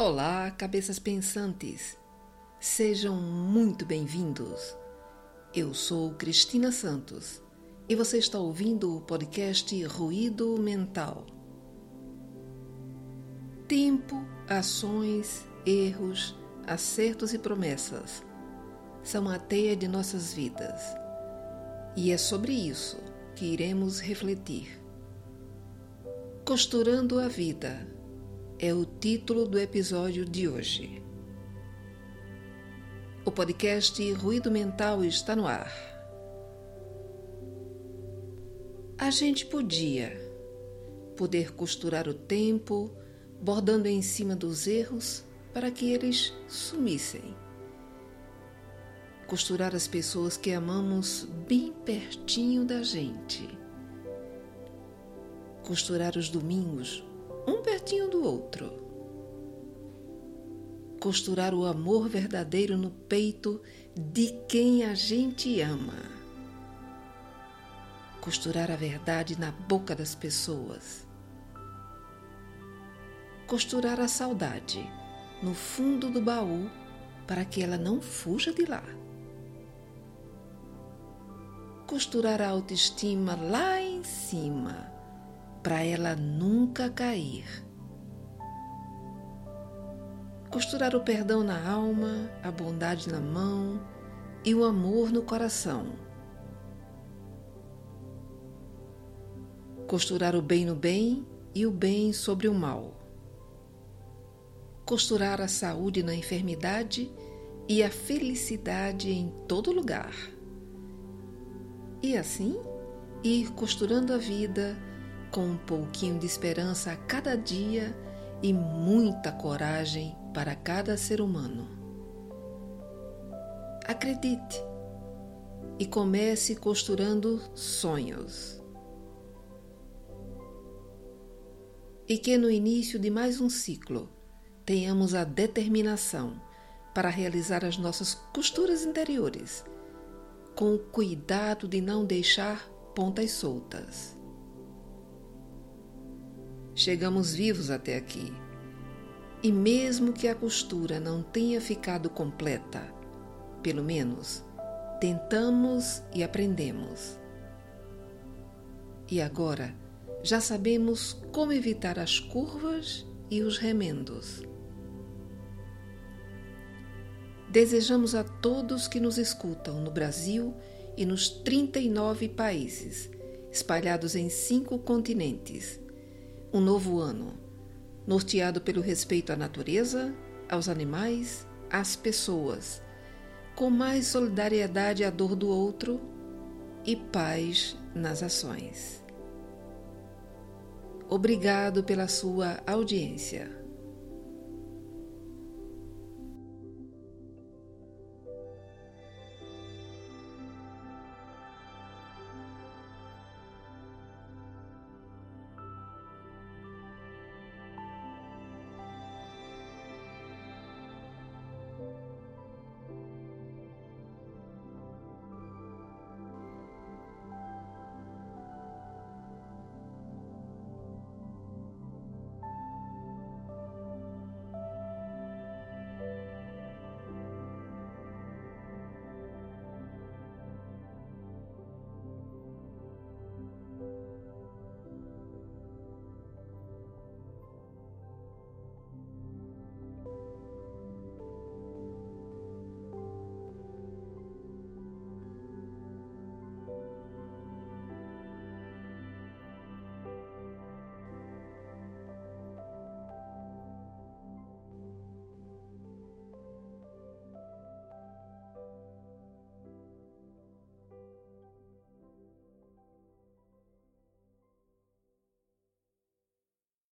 Olá, cabeças pensantes! Sejam muito bem-vindos. Eu sou Cristina Santos e você está ouvindo o podcast Ruído Mental. Tempo, ações, erros, acertos e promessas são a teia de nossas vidas e é sobre isso que iremos refletir. Costurando a Vida é o título do episódio de hoje. O podcast Ruído Mental está no ar. A gente podia poder costurar o tempo, bordando em cima dos erros para que eles sumissem. Costurar as pessoas que amamos bem pertinho da gente costurar os domingos, pertinho do outro. Costurar o amor verdadeiro no peito de quem a gente ama. Costurar a verdade na boca das pessoas. Costurar a saudade no fundo do baú para que ela não fuja de lá. Costurar a autoestima lá em cima para ela nunca cair. Costurar o perdão na alma, a bondade na mão e o amor no coração. Costurar o bem no bem e o bem sobre o mal. Costurar a saúde na enfermidade e a felicidade em todo lugar. E assim ir costurando a vida com um pouquinho de esperança a cada dia e muita coragem para cada ser humano. Acredite e comece costurando sonhos. E que no início de mais um ciclo tenhamos a determinação para realizar as nossas costuras interiores, com o cuidado de não deixar pontas soltas. Chegamos vivos até aqui. E mesmo que a costura não tenha ficado completa, pelo menos tentamos e aprendemos. E agora já sabemos como evitar as curvas e os remendos. Desejamos a todos que nos escutam no Brasil e nos 39 países, espalhados em cinco continentes um novo ano, norteado pelo respeito à natureza, aos animais, às pessoas, com mais solidariedade à dor do outro e paz nas ações. Obrigado pela sua audiência.